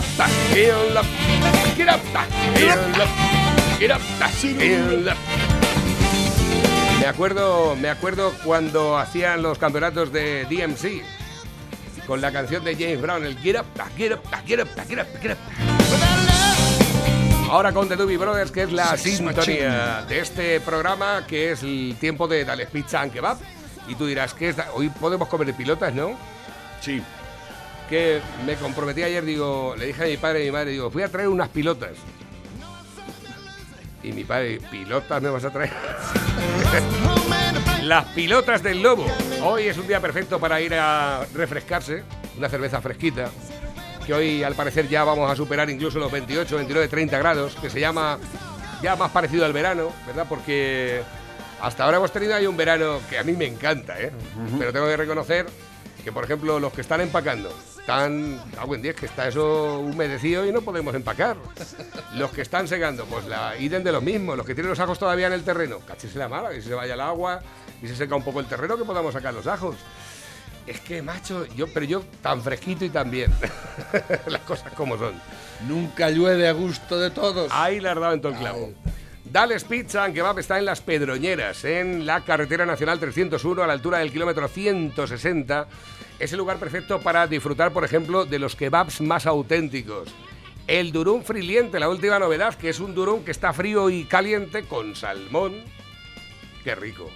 up, heel up, get up, heel up, get up, heel up. Me acuerdo, me acuerdo cuando hacían los campeonatos de DMC con la canción de James Brown, el Get Up, Get Up, Get Up, Get Up, Get Up. Ahora con The Doobie Brothers, que es la sintonía de este programa, que es el tiempo de Dale Pizza and Kebab. Y tú dirás, ¿qué es? Hoy podemos comer pilotas, ¿no? Sí. Que me comprometí ayer, digo, le dije a mi padre y a mi madre, digo, voy a traer unas pilotas. Y mi padre, ¿pilotas me vas a traer? Las pilotas del lobo. Hoy es un día perfecto para ir a refrescarse, una cerveza fresquita, que hoy al parecer ya vamos a superar incluso los 28, 29, 30 grados, que se llama ya más parecido al verano, ¿verdad? Porque hasta ahora hemos tenido ahí un verano que a mí me encanta, ¿eh? Pero tengo que reconocer que, por ejemplo, los que están empacando, están, a buen día, que está eso humedecido y no podemos empacar. Los que están segando, pues la iden de lo mismo. Los que tienen los ajos todavía en el terreno, cachese la mala, que se vaya el agua y se seca un poco el terreno, que podamos sacar los ajos. Es que, macho, yo, pero yo tan fresquito y tan bien. Las cosas como son. Nunca llueve a gusto de todos. Ahí le has dado en todo el clavo. Dales Pizza and Kebab está en Las Pedroñeras, en la carretera nacional 301, a la altura del kilómetro 160. Es el lugar perfecto para disfrutar, por ejemplo, de los kebabs más auténticos. El durum friliente, la última novedad, que es un durum que está frío y caliente con salmón. Qué rico.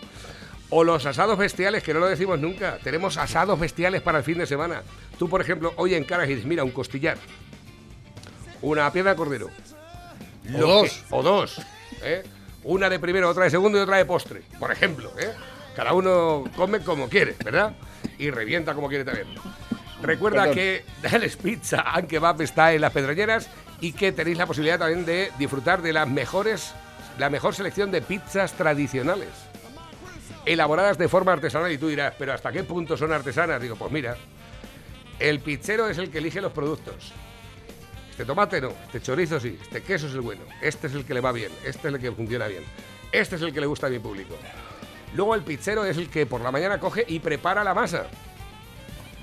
O los asados bestiales, que no lo decimos nunca. Tenemos asados bestiales para el fin de semana. Tú, por ejemplo, hoy encaras y dices, mira, un costillar. Una piedra de cordero. O dos. que- o dos. ¿Eh? Una de primero, otra de segundo y otra de postre, por ejemplo. ¿eh? Cada uno come como quiere, ¿verdad? Y revienta como quiere también. Recuerda Perdón. que Dales Pizza and Kebab está en las Pedroñeras y que tenéis la posibilidad también de disfrutar de las mejores, la mejor selección de pizzas tradicionales. Elaboradas de forma artesanal y tú dirás, pero ¿hasta qué punto son artesanas? Digo, pues mira, el pizzero es el que elige los productos. Este tomate no, este chorizo sí, este queso es el bueno, este es el que le va bien, este es el que funciona bien, este es el que le gusta a mi público. Luego el pizzero es el que por la mañana coge y prepara la masa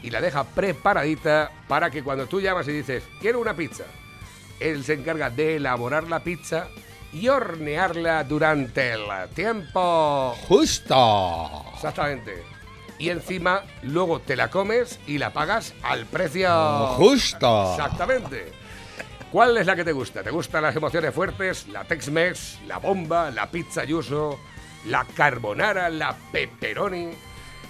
y la deja preparadita para que cuando tú llamas y dices, quiero una pizza, él se encarga de elaborar la pizza y hornearla durante el tiempo Justo. Exactamente. Y encima luego te la comes y la pagas al precio Justo. Exactamente. ¿Cuál es la que te gusta? ¿Te gustan las emociones fuertes? La Tex-Mex, la bomba, la pizza yuso, la carbonara, la pepperoni.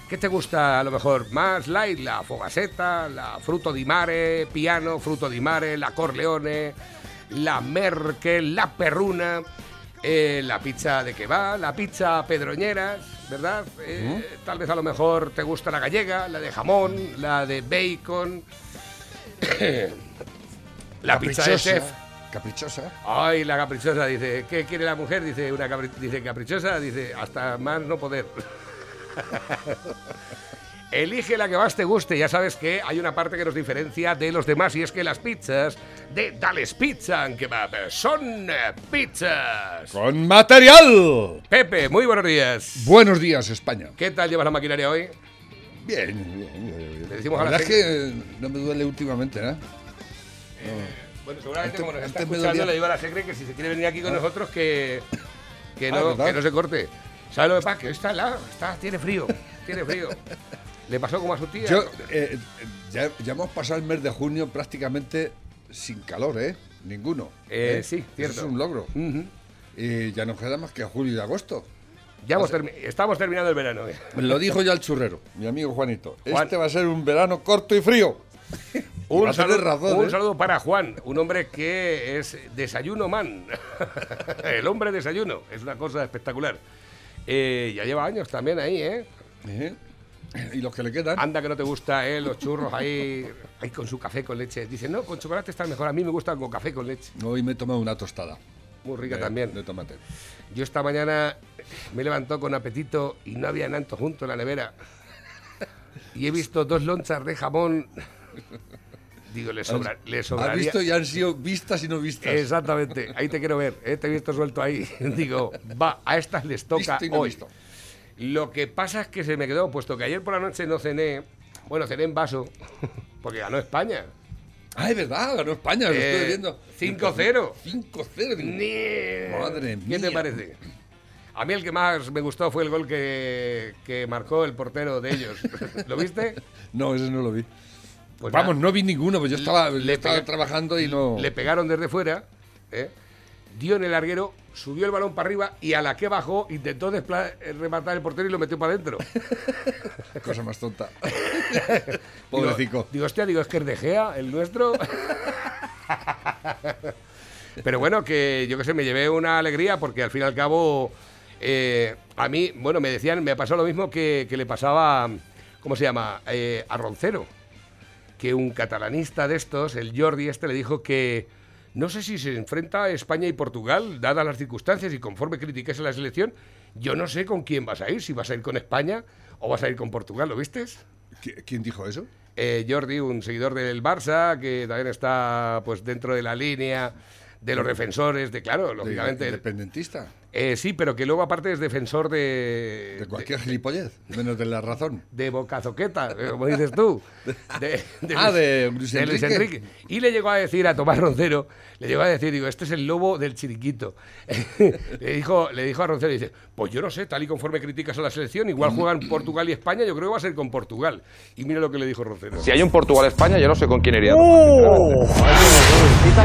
¿Qué te gusta a lo mejor más light? La fogaseta, la fruto di mare, piano, fruto di mare, la corleone, la merkel, la perruna, eh, la pizza de que va, la pizza pedroñeras, ¿verdad? Eh, Tal vez a lo mejor te gusta la gallega, la de jamón, la de bacon. La pizza de chef. Caprichosa. Ay, la caprichosa, dice, ¿qué quiere la mujer? Dice, una capri- dice caprichosa, dice, hasta más no poder. Elige la que más te guste, ya sabes que hay una parte que nos diferencia de los demás y es que las pizzas de Dales Pizza and Kebab son eh, pizzas. Con material. Pepe, muy buenos días. Buenos días, España. ¿Qué tal llevas la maquinaria hoy? Bien, bien, bien, bien. Le decimos la a la verdad es que no me duele últimamente, ¿eh? Bueno, seguramente Antes- como nos está escuchando le digo a la secre que si se quiere venir aquí con nosotros que, que, Ah, no, ¿verdad? que no se corte. ¿Sabes lo que pasa? Que está helado, está, tiene frío, tiene frío. Le pasó como a su tía. Yo, ¿no? eh, ya, ya hemos pasado el mes de junio prácticamente sin calor, ¿eh? Ninguno. Eh, sí, Eso cierto. es un logro. Ujú. Y ya nos queda más que julio y agosto. Ya hemos termi- estamos terminando el verano. eh. Lo dijo ya el churrero, mi amigo Juanito. Juan. Este va a ser un verano corto y frío. Un, a tener saludo, razón, un ¿eh? saludo para Juan, un hombre que es desayuno man. el hombre desayuno, es una cosa espectacular. Eh, ya lleva años también ahí, ¿eh? ¿Eh? Y los que le quedan. Anda que no te gusta, ¿eh? Los churros ahí, ahí con su café con leche. Dice, no, con chocolate está mejor. A mí me gusta con café con leche. Hoy me he tomado una tostada. Muy rica de- también. De tomate. Yo esta mañana me levantó con apetito y no había nanto junto en la nevera. Y he visto dos lonchas de jamón. Digo, le, sobra, le sobraría... visto y han sido vistas y no vistas. Exactamente, ahí te quiero ver, ¿eh? te he visto suelto ahí. Digo, va, a estas les toca Visto y no hoy. visto. Lo que pasa es que se me quedó, puesto que ayer por la noche no cené, bueno, cené en vaso, porque ganó España. Ah, es verdad, ganó España, lo estoy Eh, viendo. 5-0. 5-0. digo, Ni- Madre ¿Qué te mía. parece? A mí el que más me gustó fue el gol que, que marcó el portero de ellos. ¿Lo viste? No, ese no lo vi. Pues Vamos, nada. no vi ninguno, pues yo estaba, Le yo estaba trabajando y no. Le pegaron desde fuera, ¿eh? dio en el larguero, subió el balón para arriba y a la que bajó intentó eh, rematar el portero y lo metió para adentro. Cosa más tonta. Digo, Pobrecico. Digo, hostia, digo, es que es de Gea, el nuestro. Pero bueno, que yo que sé, me llevé una alegría porque al fin y al cabo, eh, a mí, bueno, me decían, me pasó lo mismo que, que le pasaba, ¿cómo se llama? Eh, a Roncero. Que un catalanista de estos, el Jordi este, le dijo que no sé si se enfrenta a España y Portugal, dadas las circunstancias y conforme critiques a la selección, yo no sé con quién vas a ir, si vas a ir con España o vas a ir con Portugal, ¿lo vistes? ¿Qui- ¿Quién dijo eso? Eh, Jordi, un seguidor del Barça, que también está pues dentro de la línea de los defensores, de claro, De- lógicamente. Independentista. Eh, sí, pero que luego aparte es defensor de. De cualquier gilipollez, menos de la razón. De, bocazoqueta, eh, como dices tú. De, Ah, de Luis Enrique. Y le llegó a decir a Tomás Roncero, le llegó a decir, digo, este es el lobo del chiriquito. le, dijo, le dijo a Roncero, dice, pues yo no sé, tal y conforme criticas a la selección, igual juegan Portugal y España, yo creo que va a ser con Portugal. Y mira lo que le dijo Roncero. Si hay un Portugal-España, yo no sé con quién iría. ¡Oh!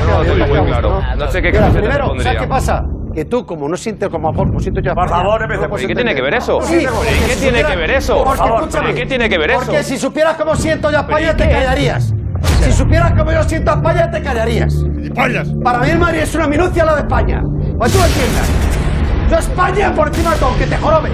No lo tengo muy claro. No sé qué Mira, camiseta te primero, ¿sabes pondría. qué pasa? Que tú, como no sientes como amor, pues siento yo Por favor, empecemos. ¿Y qué tiene que ver eso? Sí, ¿Y porque qué si tiene que ver eso? Por favor, escúchame, ¿y qué tiene que ver eso? Porque si supieras cómo siento yo a España, ¿Pero te callarías. Si supieras cómo yo siento a España, te callarías. Para mí el Madrid es una minucia la de España. Pues tú lo entiendas. Yo España por encima de todo, que te jorobe.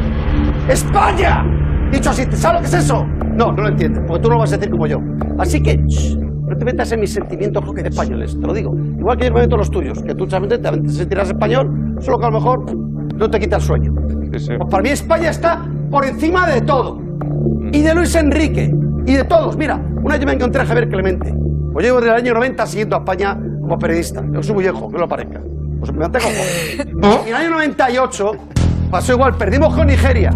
¡España! Dicho así, ¿sabes lo que es eso? No, no lo entiendes, porque tú no lo vas a decir como yo. Así que, shh, no te metas en mis sentimientos españoles, te lo digo. Igual que yo me meto en los tuyos, que tú solamente te sentirás español, solo que a lo mejor no te quita el sueño. Sí, sí. Pues para mí España está por encima de todo. Y de Luis Enrique. Y de todos. Mira, una vez yo me encontré a Javier Clemente. Pues llevo desde el año 90 siguiendo a España como periodista. Yo soy muy viejo, que no lo parezca. Pues me mantengo en el año 98 pasó igual, perdimos con Nigeria.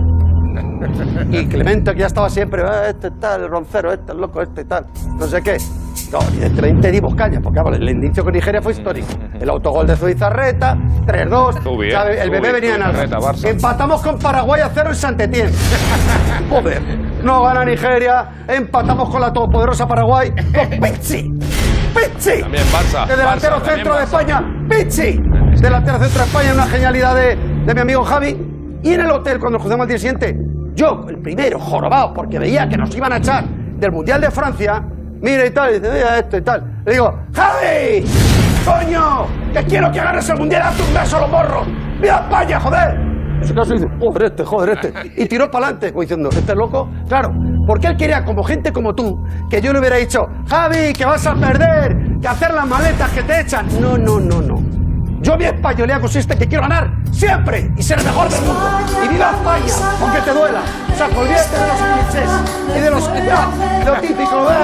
Y Clemente, que ya estaba siempre, "Ah, este tal, el roncero, este el loco, este tal, no sé qué. No, evidentemente dimos caña, porque vamos, el inicio con Nigeria fue histórico. El autogol de Zubizarreta, 3-2. Estuvo bien, ¿sabe? El bebé venía en Barça. Empatamos con Paraguay a cero en Santetien. Joder. No gana Nigeria. Empatamos con la todopoderosa Paraguay. Con Pizzi. Pizzi. También Barça, De delantero Barça, centro de. España. Pizzi. Delantero centro de España. Una genialidad de, de mi amigo Javi. Y en el hotel, cuando nos cruzamos al día siguiente, yo, el primero, jorobado, porque veía que nos iban a echar del Mundial de Francia. Mira y tal, y dice, mira esto y tal. Le digo, ¡Javi! ¡Coño! ¡Que quiero que ganes el Mundial! ¡Hazte un beso los morros! ¡Viva España, joder! En su caso dice, joder este, joder este. Y tiró para adelante, como diciendo, ¿este es loco? Claro, porque él quería, como gente como tú, que yo le hubiera dicho, Javi, que vas a perder, que hacer las maletas que te echan. No, no, no, no. Yo mi españolía consiste en que quiero ganar siempre y ser el mejor del mundo. Y viva España, aunque te duela. O sea, olvídate de los clichés y de los ya, lo típico de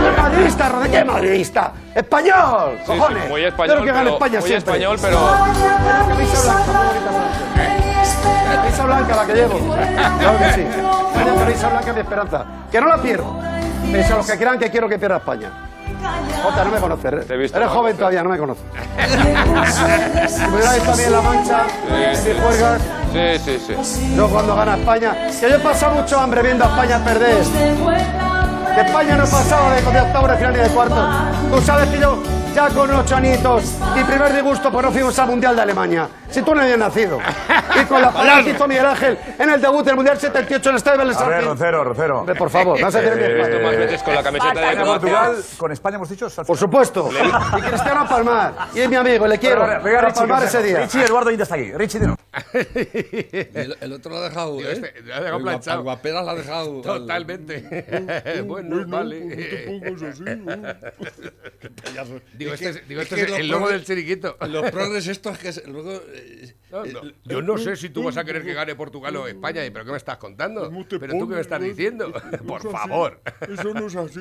de madridista, ¿de qué madridista? ¡Español! Sí, sí, ¡Cojones! muy Quiero español, que gane España muy siempre. español, pero camisa blanca, muy bonita blanca. Camisa blanca la que llevo. Claro que sí. Camisa blanca mi esperanza. Que no la pierdo. Pese a los que crean que quiero que pierda España. Jota, no me conoces. Te he visto, Eres no, joven no. todavía, no me conoces. Si me hubierais también La Mancha, si juegas, sí, sí, sí. yo cuando gana España. Que yo he pasado mucho hambre viendo a España perder. Que España no pasaba de, de octavo de final ni de cuarto. Tú sabes que yo, ya con ocho añitos, mi primer disgusto, pues no fuimos al Mundial de Alemania. Si tú no habías nacido. Y con la palabra que hizo Miguel Ángel en el debut del Mundial 78 en el Estadio A ver, Belén Roncero, Roncero. Hombre, por favor, vas a hacer He bien. visto más veces con la camiseta de. Portugal, con España hemos dicho. Por supuesto. Y Cristiano Palmar. Y es mi amigo, le quiero. Richie, Palmar ese día. Richie Eduardo Inda está aquí. Richie, dinos. El, el otro lo ha dejado, Digo, ¿eh? este- lo ha dejado El planchado. guaperas lo ha dejado. al- Totalmente. bueno, vale. Digo, Es este, es- digo, es este es el logo del chiriquito. Los progres estos que se- luego... eh, No, no, eh, Yo no sé si tú vas a querer que gane Portugal o España, pero ¿qué me estás contando? ¿Pero tú qué me estás diciendo? Por favor. Eso no es así.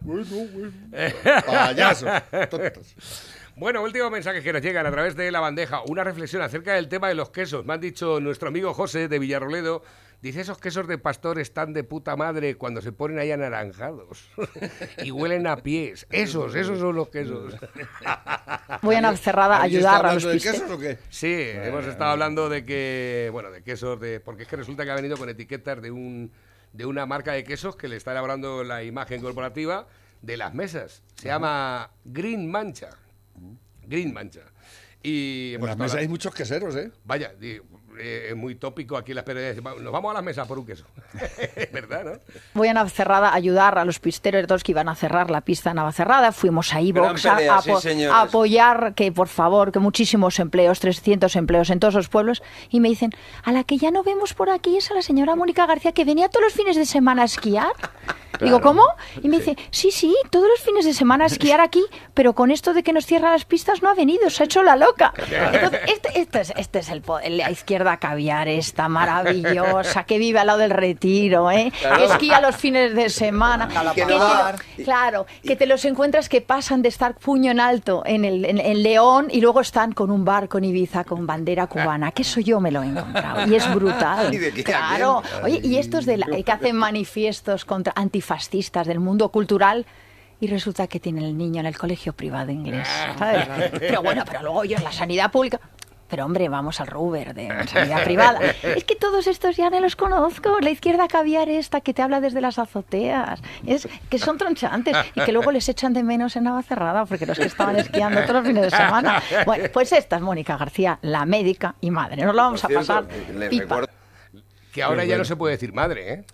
Bueno, bueno. Payasos, tontos. Bueno, último mensaje que nos llegan a través de la bandeja. Una reflexión acerca del tema de los quesos. Me han dicho nuestro amigo José de Villarroledo. Dice, esos quesos de pastor están de puta madre cuando se ponen ahí anaranjados y huelen a pies. Esos, esos son los quesos. Voy a Navacerrada a ¿Alguien está ayudar a los de quesos o qué? Sí, hemos estado hablando de que, bueno, de quesos, de, porque es que resulta que ha venido con etiquetas de un de una marca de quesos que le está elaborando la imagen corporativa de las mesas. Se llama Green Mancha. Green Mancha. Y En las mesas hay hablando- muchos queseros, ¿eh? Vaya, eh, es muy tópico aquí las peregrinaciones. Va- Nos vamos a la mesa por un queso. ¿Verdad, no? Voy a Navacerrada a ayudar a los pisteros todos que iban a cerrar la pista de Navacerrada. Fuimos a Ivox a, sí, a apoyar que, por favor, que muchísimos empleos, 300 empleos en todos los pueblos. Y me dicen, a la que ya no vemos por aquí es a la señora Mónica García que venía todos los fines de semana a esquiar. Digo, ¿cómo? Y me dice, sí, sí, todos los fines de semana esquiar aquí, pero con esto de que nos cierran las pistas no ha venido, se ha hecho la loca. Entonces, este, este es, este es el, la izquierda caviar, esta maravillosa, que vive al lado del retiro, ¿eh? Que esquía los fines de semana. que te- claro, que te los encuentras que pasan de estar puño en alto en, el, en, en León y luego están con un barco en Ibiza con bandera cubana, que eso yo me lo he encontrado y es brutal. ¿Y de qué? ¿A Claro. Oye, y estos de la- que hacen manifiestos contra antifascistas del mundo cultural y resulta que tienen el niño en el colegio privado inglés. ¿sabes? Pero bueno, pero luego ellos la sanidad pública. Pero hombre, vamos al Ruber de sanidad privada. Es que todos estos ya no los conozco. La izquierda caviar esta que te habla desde las azoteas. Es que son tronchantes y que luego les echan de menos en Navacerrada porque los que estaban esquiando todos los fines de semana. Bueno, pues esta es Mónica García, la médica y madre. Nos lo vamos Por a pasar pipa. Que ahora ya no se puede decir madre, ¿eh?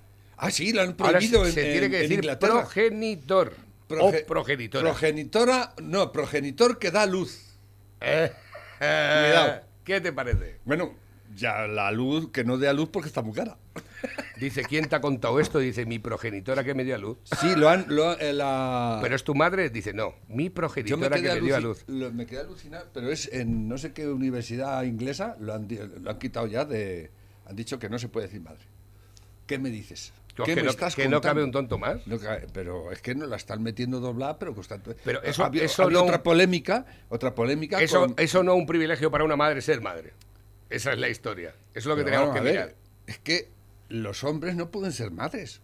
Ah, sí, lo han Ahora prohibido se, en, se tiene en- que decir Inglaterra. progenitor Proge- o progenitora. Progenitora, no, progenitor que da luz. Eh, Cuidado. ¿Qué te parece? Bueno, ya la luz, que no dé a luz porque está muy cara. Dice, ¿quién te ha contado esto? Dice, mi progenitora que me dio a luz. Sí, lo han... Lo, eh, la... Pero es tu madre, dice, no, mi Yo me progenitora que me dio a luz. lo- me quedé alucinado, pero es en no sé qué universidad inglesa, lo han, lo han quitado ya de... Han dicho que no se puede decir madre. ¿Qué me dices? Que ¿Qué no- estás que no contando? cabe un tonto más. No cabe- pero es que no la están metiendo doblada, pero constante. Pero eso- había, eso había no- otra polémica, otra polémica Eso, con- eso no es un privilegio para una madre ser madre. Esa es la historia. Eso es lo que Pero tenemos que mirar. ver, Es que los hombres no pueden ser madres.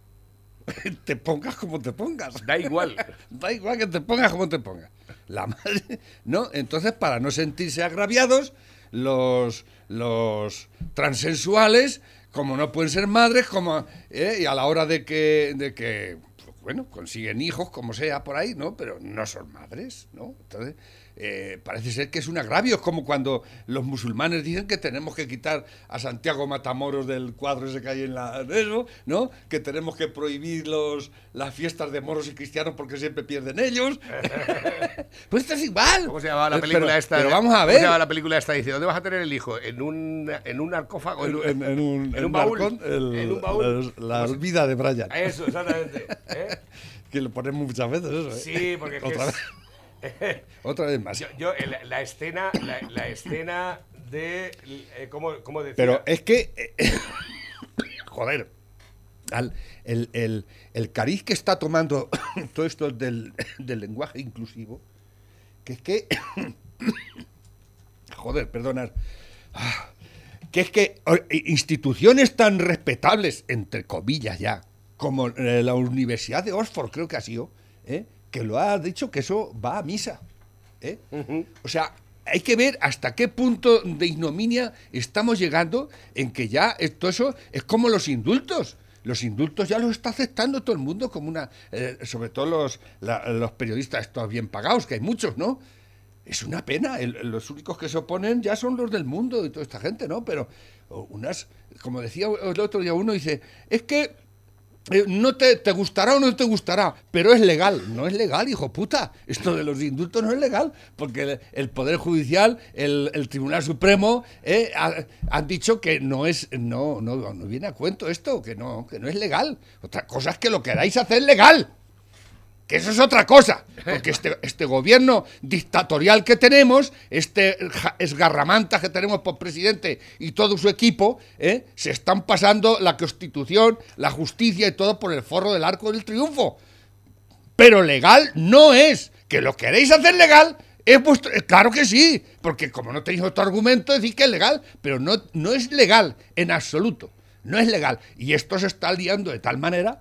te pongas como te pongas. Da igual. Da igual que te pongas como te pongas. La madre, ¿no? Entonces, para no sentirse agraviados, los, los transensuales, como no pueden ser madres, como ¿eh? y a la hora de que, de que, pues, bueno, consiguen hijos, como sea por ahí, ¿no? Pero no son madres, ¿no? Entonces, eh, parece ser que es un agravio. Es como cuando los musulmanes dicen que tenemos que quitar a Santiago Matamoros del cuadro ese que hay en la eso, ¿no? Que tenemos que prohibir los, las fiestas de moros y cristianos porque siempre pierden ellos. pues esto es igual. ¿Cómo se llamaba la película pero- esta? Pero vamos a ¿Cómo ver. se llama la película esta? Dice, ¿dónde vas a tener el hijo? ¿En un, en un sarcófago? En, en- en un, en un baúl. balcón, el- en un baúl. La, la vida de Brian. Eso, exactamente. ¿eh? Que lo ponemos muchas veces eso, ¿eh? Sí, porque es que es- vez. Otra vez más. Yo, yo, la, la escena, la, la escena de, eh, ¿cómo, cómo decía? Pero es que. eh, joder. al- el, el- el cariz que está tomando todo esto del, del lenguaje inclusivo, que es que. joder, perdonad. Ah, Que es que instituciones tan respetables, entre comillas ya, como eh, la Universidad de Oxford, creo que ha sido, ¿eh? Que lo ha dicho que eso va a misa. ¿eh? O sea, hay que ver hasta qué punto de ignominia estamos llegando en que ya esto eso es como los indultos. Los indultos ya los está aceptando todo el mundo como una, eh, sobre todo los, la- los periodistas estos bien pagados, que hay muchos, ¿no? Es una pena, el- los únicos que se oponen ya son los del mundo y toda esta gente, ¿no? Pero unas, como decía el otro día uno, dice, es que eh, no te, te gustará o no te gustará, pero es legal. No es legal, hijo puta. Esto de los indultos no es legal, porque el, Poder Judicial, el, el Tribunal Supremo, eh, ha- han dicho que no es, no, no, no viene a cuento esto, que no, que no es legal. Otra cosa es que lo queráis hacer legal. Que eso es otra cosa, porque este, este gobierno dictatorial que tenemos, este esgarramanta que tenemos por presidente y todo su equipo, ¿eh? se están pasando la constitución, la justicia y todo por el forro del arco del triunfo. Pero legal no es. Que lo queréis hacer legal, es vuestro- eh, claro que sí, porque como no tenéis otro argumento, decís que es legal, pero no, no es legal en absoluto. no es legal. Y esto se está liando de tal manera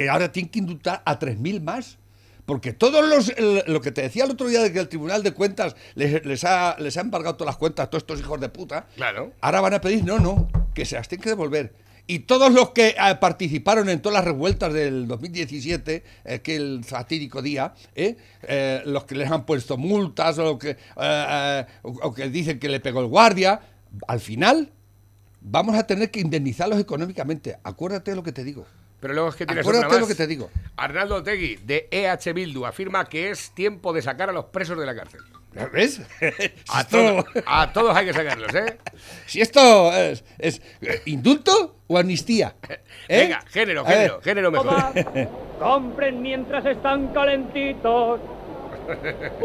que ahora tienen que indultar a 3.000 más. Porque todos los. lo que te decía el otro día de que el Tribunal de Cuentas les, les ha, les ha embargado todas las cuentas a todos estos hijos de puta. Claro. Ahora van a pedir, no, no, que se las tienen que devolver. Y todos los que eh, participaron en todas las revueltas del 2017, aquel fatídico día, ¿eh? Eh, los que les han puesto multas o que, eh, o- o que dicen que le pegó el guardia, al final vamos a tener que indemnizarlos económicamente. Acuérdate de lo que te digo. Pero luego es que tienes Acuérdate otra más. lo que te digo. Arnaldo Otegui, de EH Bildu, afirma que es tiempo de sacar a los presos de la cárcel. ¿Ves? A, Esto- todo- a todos hay que sacarlos, ¿eh? si esto es, es, eh, indulto o amnistía. ¿Eh? Venga, género, género, género mejor. Compren mientras están calentitos.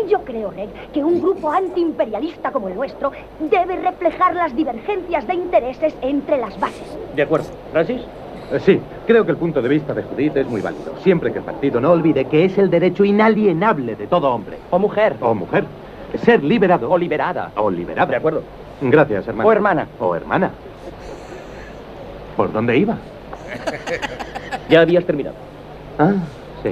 Yo creo, Reg, que un grupo antiimperialista como el nuestro debe reflejar las divergencias de intereses entre las bases. De acuerdo. ¿Francis? Eh, Sí, creo que el punto de vista de Judith es muy válido, siempre que el partido no olvide que es el derecho inalienable de todo hombre. O mujer. O mujer. Ser liberado. O liberada. O liberada. De acuerdo. Gracias, hermano. O hermana. O hermana. ¿Por dónde iba? Ya habías terminado. Ah, sí.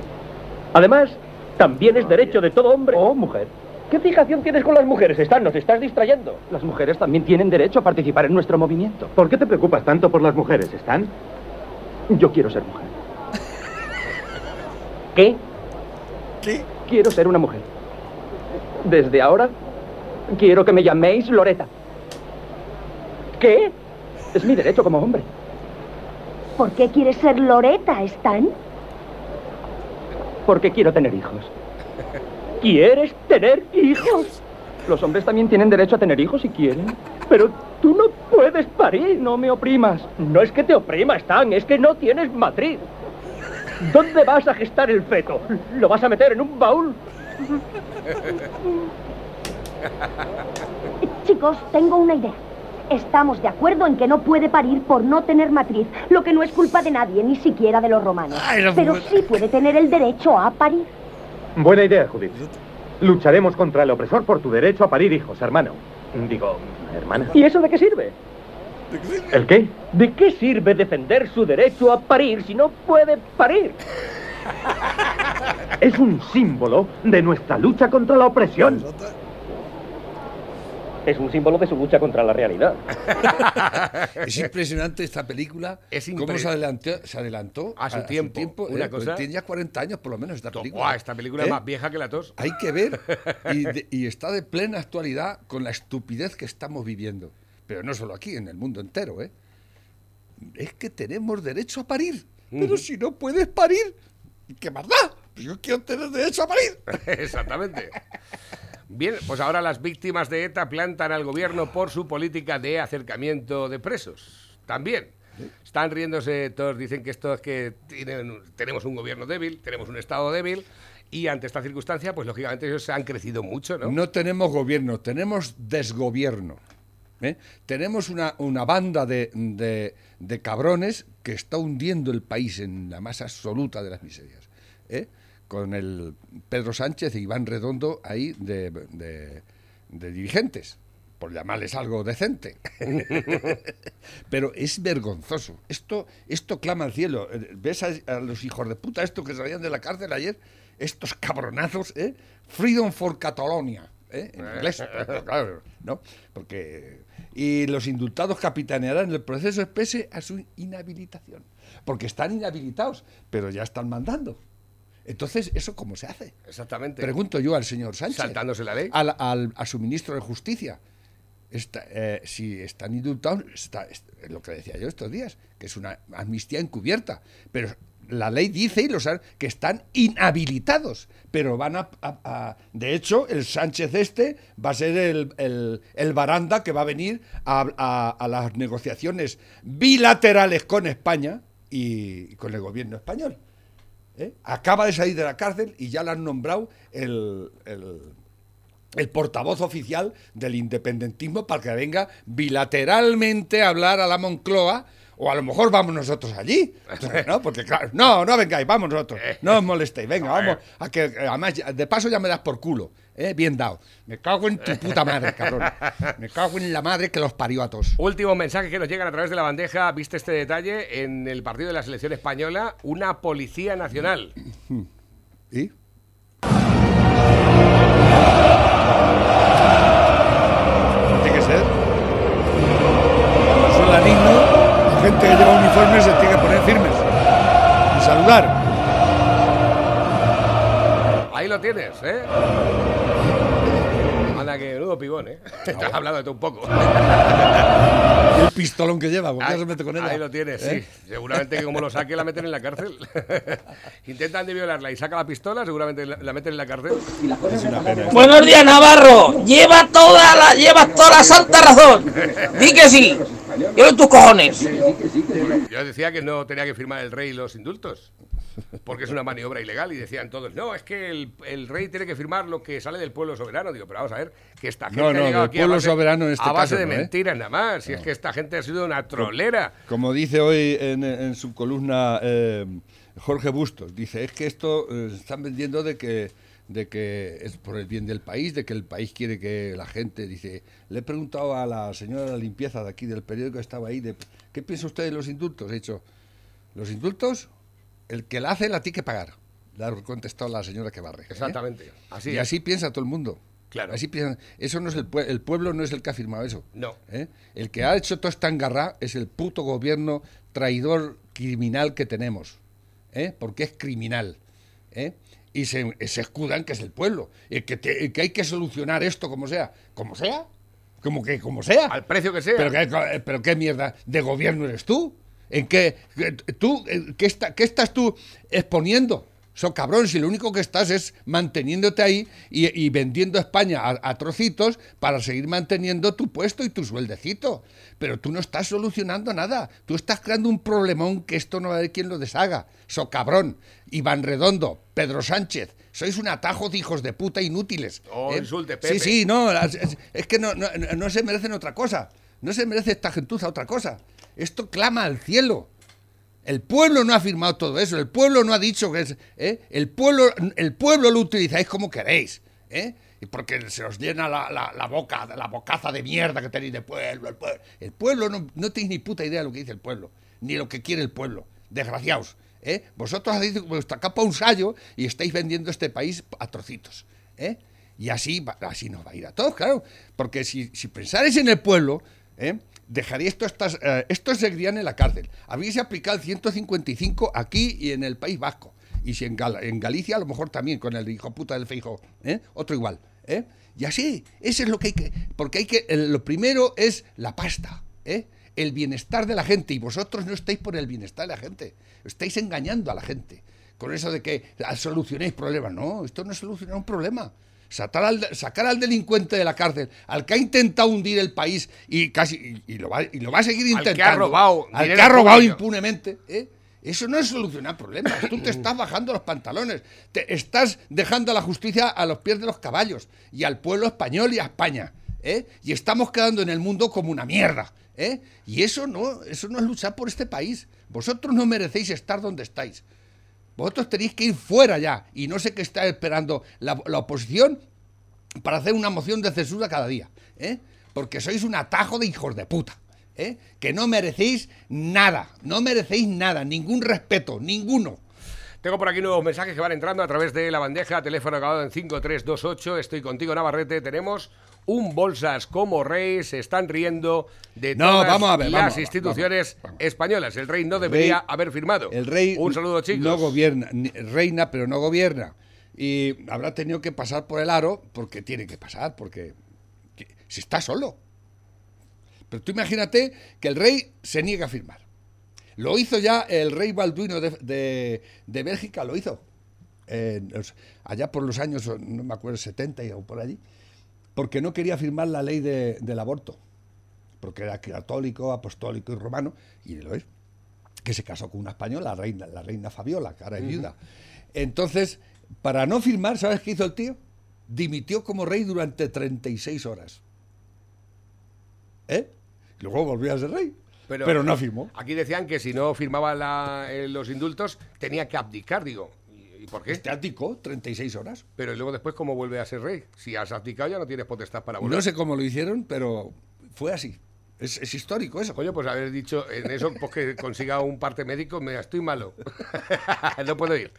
Además, también es derecho de todo hombre. O mujer. ¿Qué fijación tienes con las mujeres? Están, nos estás distrayendo. Las mujeres también tienen derecho a participar en nuestro movimiento. ¿Por qué te preocupas tanto por las mujeres, Stan? Yo quiero ser mujer. ¿Qué? Quiero ser una mujer. Desde ahora, quiero que me llaméis Loreta. ¿Qué? Es mi derecho como hombre. ¿Por qué quieres ser Loreta, Stan? Porque quiero tener hijos. ¿Quieres tener hijos? Los hombres también tienen derecho a tener hijos si quieren. Pero tú no puedes parir. No me oprimas. No es que te oprima, Stan, es que no tienes matriz. ¿Dónde vas a gestar el feto? ¿Lo vas a meter en un baúl? Chicos, tengo una idea. Estamos de acuerdo en que no puede parir por no tener matriz, lo que no es culpa de nadie, ni siquiera de los romanos. Ay, Pero sí puede tener el derecho a parir. Buena idea, Judith. Lucharemos contra el opresor por tu derecho a parir hijos, hermano. Digo, hermana. ¿Y eso de qué sirve? ¿El qué? ¿De qué sirve defender su derecho a parir si no puede parir? Es un símbolo de nuestra lucha contra la opresión. Es un símbolo de su lucha contra la realidad. Es impresionante esta película. Es cómo se adelantó, se adelantó A su tiempo, una eh, pues cosa- tiene ya 40 años por lo menos esta película. Buah, esta película es ¿Eh? más vieja que la tos. Hay que ver. Y, de- y está de plena actualidad con la estupidez que estamos viviendo. Pero no solo aquí, en el mundo entero, ¿eh? Es que tenemos derecho a parir. Pero si no puedes parir, ¿qué más da? Yo quiero tener derecho a parir. Exactamente. Bien, pues ahora las víctimas de ETA plantan al gobierno por su política de acercamiento de presos. También. Están riéndose todos, dicen que esto es que tienen- tenemos un gobierno débil, tenemos un Estado débil, y ante esta circunstancia, pues lógicamente ellos han crecido mucho, ¿no? No tenemos gobierno, tenemos desgobierno. ¿eh? Tenemos una, banda de cabrones que está hundiendo el país en la más absoluta de las miserias. ¿eh? Con el Pedro Sánchez e Iván Redondo ahí de, de- de dirigentes, por llamarles algo decente. Pero es vergonzoso. Esto, esto clama al cielo. Eh, ¿Ves a, a los hijos de puta estos que salían de la cárcel ayer? Estos cabronazos, ¿eh? Freedom for Catalonia. ¿eh? En inglés, pero claro, ¿no? Porque... Y los indultados capitanearán el proceso espese a su inhabilitación. Porque están inhabilitados, pero ya están mandando. Entonces, ¿eso cómo se hace? Exactamente. Pregunto yo al señor Sánchez. Saltándose la ley. Al- al- a su ministro de Justicia. Está, eh, si están indultados, está, es lo que decía yo estos días, que es una amnistía encubierta. Pero la ley dice y los que están inhabilitados. Pero van a, a- a- De hecho, el Sánchez este va a ser el, el- el baranda que va a venir a las negociaciones bilaterales con España y con el gobierno español. ¿Eh? Acaba de salir de la cárcel y ya le han nombrado el, el- el portavoz oficial del independentismo para que venga bilateralmente a hablar a la Moncloa O a lo mejor vamos nosotros allí. Entonces, ¿no? Porque claro, no, no vengáis, vamos nosotros. No os molestéis, venga, vamos. A que, además, de paso ya me das por culo. ¿eh? Bien dado. Me cago en tu puta madre, cabrón. Me cago en la madre que los parió a todos. Último mensaje que nos llegan a través de la bandeja. ¿Viste este detalle? En el partido de la selección española, una policía nacional. ¿Y? Gente que lleva uniforme se tiene que poner firmes. Y saludar. Ahí lo tienes, ¿eh? Anda, que menudo pibón, ¿eh? Estás hablando de todo un poco. Y el pistolón que lleva, porque ya se mete con ella. Ahí lo tienes, ¿Eh? sí. Seguramente que como lo saque la meten en la cárcel. Intentan de violarla y saca la pistola, seguramente la, la meten en la cárcel. Es una pena. Buenos días, Navarro. Lleva toda la, llevas toda la santa razón. Di que sí. Yo tus cojones. Yo decía que no tenía que firmar el rey los indultos. Porque es una maniobra ilegal y decían todos, no, es que el, el rey tiene que firmar lo que sale del pueblo soberano. Digo, pero vamos a ver, que esta gente No, ha no, llegado del aquí a pueblo base, soberano en este a base caso de ¿eh? mentiras nada más. Si es que esta gente ha sido una trolera. Como dice hoy en, en su columna eh, Jorge Bustos, dice, es que esto eh, están vendiendo de que, de que es por el bien del país, de que el país quiere que la gente, dice, le he preguntado a la señora de la limpieza de aquí del periódico que estaba ahí, de, ¿qué piensa usted de los indultos? He dicho, los indultos, el que la hace la tiene que pagar, le ha contestado la señora que barre. ¿eh? Exactamente. Así y es. así piensa todo el mundo. Claro. Así piensa- eso no es el, pue- el pueblo no es el que ha firmado eso. No. ¿eh? El que ha hecho toda esta engarra es el puto gobierno traidor criminal que tenemos. ¿eh? Porque es criminal. ¿eh? Y se, se escudan que es el pueblo. Y que, te- que hay que solucionar esto como sea. Como sea. Como que como sea. Al precio que sea. Pero qué, pero qué mierda de gobierno eres tú. ¿En qué, tú, eh, qué, está- qué estás tú exponiendo? So cabrón, si lo único que estás es manteniéndote ahí y, y vendiendo España a, a trocitos para seguir manteniendo tu puesto y tu sueldecito. Pero tú no estás solucionando nada. Tú estás creando un problemón que esto no va a haber quien lo deshaga. So cabrón, Iván Redondo, Pedro Sánchez, sois un atajo de hijos de puta inútiles. Oh, ¿eh? insulte, Pepe. Sí, sí, no, es, es- es que no, no, no se merecen otra cosa. No se merece esta gentuza otra cosa. Esto clama al cielo. El pueblo no ha firmado todo eso. El pueblo no ha dicho que es. ¿eh? El, pueblo, el pueblo lo utilizáis como queréis. ¿eh? Y porque se os llena la, la- boca, la bocaza de mierda que tenéis de pueblo. El pueblo, el pueblo no, no tenéis ni puta idea de lo que dice el pueblo, ni lo que quiere el pueblo. Desgraciados. ¿eh? Vosotros hacéis vuestra capa un sallo y estáis vendiendo este país a trocitos. ¿eh? Y así, así nos va a ir a todos, claro. Porque si, si pensáis en el pueblo, ¿eh? Dejaríais todas estas. eh, estos seguirían en la cárcel. Habríais aplicado el 155 aquí y en el País Vasco. Y si en, Gal- en Galicia, a lo mejor también con el hijo puta del feijo, ¿eh? otro igual. ¿eh? Y así, eso es lo que hay que. Porque hay que. lo primero es la pasta, ¿eh? el bienestar de la gente. Y vosotros no estáis por el bienestar de la gente. Estáis engañando a la gente. Con eso de que solucionéis problemas. No, esto no es solucionar un problema. Sacar al, sacar al delincuente de la cárcel, al que ha intentado hundir el país y casi y, y lo, va, y lo va a seguir Al que ha intentando. robado al que ha robado impunemente. ¿eh? Eso no es solucionar problemas. Tú te estás bajando los pantalones. Te estás dejando a la justicia a los pies de los caballos y al pueblo español y a España. ¿eh? Y estamos quedando en el mundo como una mierda. ¿eh? Y eso no, eso no es luchar por este país. Vosotros no merecéis estar donde estáis. Vosotros tenéis que ir fuera ya. Y no sé qué está esperando la, oposición para hacer una moción de censura cada día. ¿eh? Porque sois un atajo de hijos de puta. ¿eh? Que no merecéis nada. No merecéis nada. Ningún respeto. Ninguno. Tengo por aquí nuevos mensajes que van entrando a través de la bandeja, teléfono acabado en 5328. Estoy contigo, Navarrete. Tenemos un bolsas como rey, se están riendo de No, todas vamos a ver, las vamos, instituciones españoles. El rey no debería rey- haber firmado. El rey Un saludo, chicos. no gobierna, reina, pero no gobierna. Y habrá tenido que pasar por el aro porque tiene que pasar, porque que- si está solo. Pero tú imagínate que el rey se niega a firmar. Lo hizo ya el rey Balduino de, de- de Bélgica, lo hizo. Allá por los años, no me acuerdo, 70 o por allí, porque no quería firmar la ley de- del aborto. Porque era católico, apostólico y romano, y lo es que se casó con una española, la reina, la reina Fabiola, que ahora es viuda. Entonces, para no firmar, ¿sabes qué hizo el tío? Dimitió como rey durante 36 horas. ¿Eh? Y luego volvió a ser rey. Pero, no firmó. Aquí decían que si no firmaba la- eh, los indultos tenía que abdicar, digo. ¿Y, y por qué? Este abdicó 36 horas. Pero ¿y luego después, ¿cómo vuelve a ser rey? Si has abdicado ya no tienes potestad para volver. No sé cómo lo hicieron, pero fue así. Es, es histórico eso. Coño, pues haber dicho en eso, pues que consiga un parte médico, me estoy malo. no puedo ir.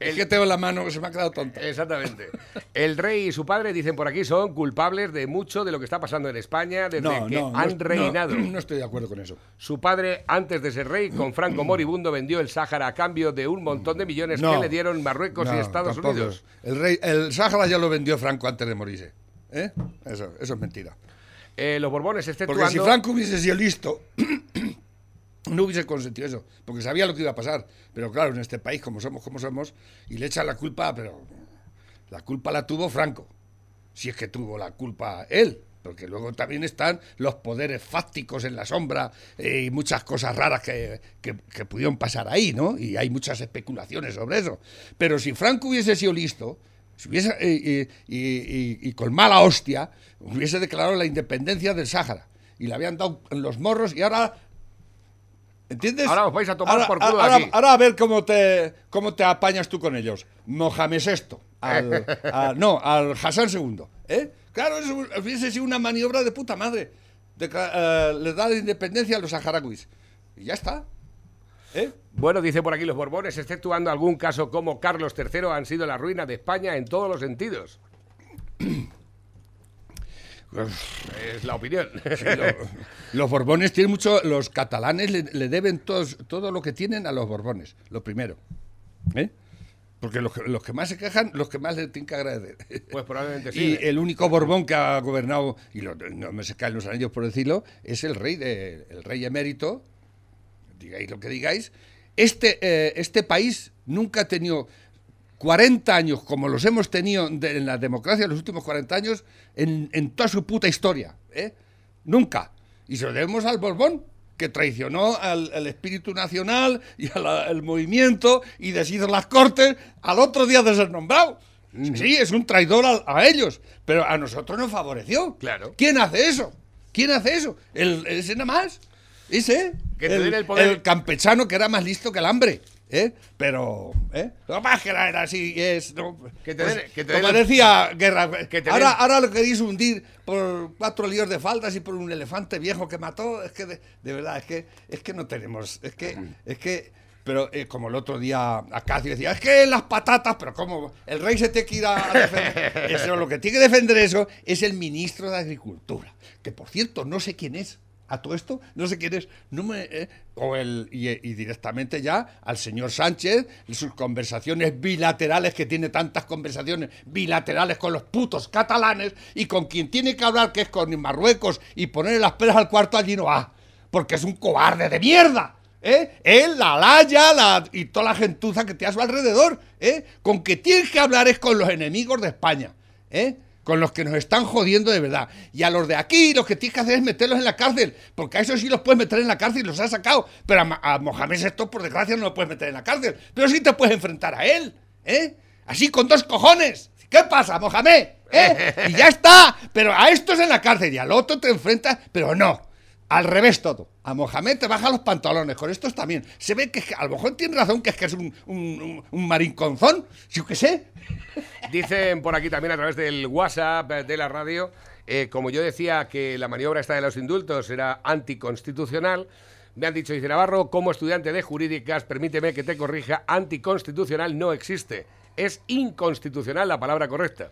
Es que tengo la mano que se me ha quedado tonta. Exactamente. El rey y su padre, dicen por aquí, son culpables de mucho de lo que está pasando en España desde No, que no, no, han no, reinado. No, estoy de acuerdo con eso. Su padre, antes de ser rey, con Franco Moribundo, vendió el Sáhara a cambio de un montón de millones No. que le dieron Marruecos y Estados tampoco. Unidos. El rey, el Sáhara ya lo vendió Franco antes de morirse. ¿Eh? Eso, eso es mentira. Eh, los Borbones, Porque exceptuando... si Franco hubiese sido listo, no hubiese consentido eso, porque sabía lo que iba a pasar. Pero claro, en este país, como somos, como somos, y le echan la culpa, pero la culpa la tuvo Franco, si es que tuvo la culpa él. Porque luego también están los poderes fácticos en la sombra eh, y muchas cosas raras que, que- que pudieron pasar ahí, ¿no? Y hay muchas especulaciones sobre eso. Pero si Franco hubiese sido listo, si hubiese, y, y- y con mala hostia, hubiese declarado la independencia del Sáhara. Y le habían dado en los morros y ahora... ¿Entiendes? Ahora os vais a tomar Ahora- por culo ahora, aquí. ahora a ver cómo te, cómo te apañas tú con ellos. Mohamed VI. Al, no, al Hassan II. ¿eh? Claro, eso hubiese sido una maniobra de puta madre. Eh, le da la independencia a los saharauis. Y ya está. ¿Eh? Bueno, dice por aquí los Borbones, exceptuando algún caso como Carlos III, han sido la ruina de España en todos los sentidos. es la opinión. Sí, lo- los Borbones tienen mucho. Los catalanes le, le deben todos, todo lo que tienen a los Borbones, lo primero. ¿Eh? Porque los, que- los que más se quejan, los que más le tienen que agradecer. Pues probablemente sí. Y el único Borbón que ha gobernado, y lo- no me se caen los anillos por decirlo, es el rey, de, el rey emérito, digáis lo que digáis. Este, eh, este país nunca ha tenido 40 años como los hemos tenido de- en la democracia, los últimos 40 años, en, en toda su puta historia. ¿eh? Nunca. Y se lo debemos al Borbón, que traicionó al, al espíritu nacional y al, movimiento y deshizo las cortes al otro día de ser nombrado. Sí, es un traidor a, ellos, pero a nosotros nos favoreció. Claro. ¿Quién hace eso? ¿Quién hace eso? El, ese nada más. Ese. Que te den el poder. el campechano que era más listo que el hambre. ¿eh? Pero, ¿eh? Lo más que era, así, es. no, Que te pues, den- que te como den el- decía Guerra, que te ahora, den- ahora lo queréis hundir por cuatro líos de faldas y por un elefante viejo que mató. Es que, de, de verdad, es que, es que no tenemos. Es que, es que. Pero eh, como el otro día Acacio decía, es que las patatas, pero como el rey se tiene que ir a, a defender. Eso, lo que tiene que defender eso es el ministro de Agricultura. Que por cierto, no sé quién es. A todo esto, no sé quién es. No me, eh, o el, y, directamente ya al señor Sánchez, sus conversaciones bilaterales, que tiene tantas conversaciones bilaterales con los putos catalanes, y con quien tiene que hablar, que es con Marruecos, y ponerle las peras al cuarto allí no va. Porque es un cobarde de mierda. ¿Eh? Él, la Laya, la, y toda la gentuza que te a su alrededor, ¿eh? Con que tienes que hablar es con los enemigos de España, ¿eh? Con los que nos están jodiendo de verdad. Y a los de aquí, lo que tienes que hacer es meterlos en la cárcel, porque a esos sí los puedes meter en la cárcel y los has sacado. Pero a, Mohamed esto, por desgracia, no lo puedes meter en la cárcel. Pero sí te puedes enfrentar a él, ¿eh? Así con dos cojones. ¿Qué pasa, Mohamed? ¿Eh? Y ya está. Pero a estos en la cárcel y al otro te enfrentas, pero no. Al revés todo. A Mohamed te baja los pantalones, con estos también. Se ve que, es que a lo mejor tiene razón que es que es un, un, marinconzón, yo qué sé. Dicen por aquí también a través del WhatsApp eh, de la radio, eh, como yo decía que la maniobra esta de los indultos era anticonstitucional, me han dicho, dice Navarro, como estudiante de jurídicas, permíteme que te corrija, anticonstitucional no existe. Es inconstitucional la palabra correcta.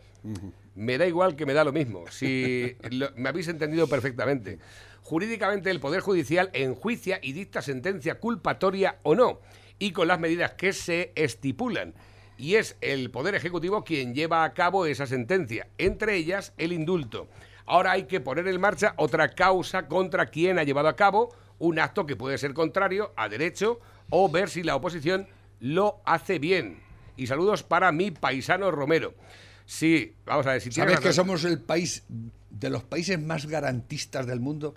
Me da igual que me da lo mismo. Si lo- me habéis entendido perfectamente. Jurídicamente el Poder Judicial enjuicia y dicta sentencia culpatoria o no, y con las medidas que se estipulan. Y es el Poder Ejecutivo quien lleva a cabo esa sentencia, entre ellas el indulto. Ahora hay que poner en marcha otra causa contra quien ha llevado a cabo un acto que puede ser contrario a derecho o ver si la oposición lo hace bien. Y saludos para mi paisano Romero. Sí, vamos a ver si ¿Sabes que somos el país de los países más garantistas del mundo?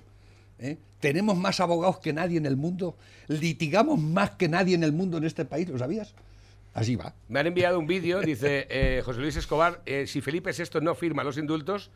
¿Eh? Tenemos más abogados que nadie en el mundo. Litigamos más que nadie en el mundo en este país, ¿lo sabías? Así va. Me han enviado un vídeo, dice eh, José Luis Escobar, eh, si Felipe VI no firma los indultos,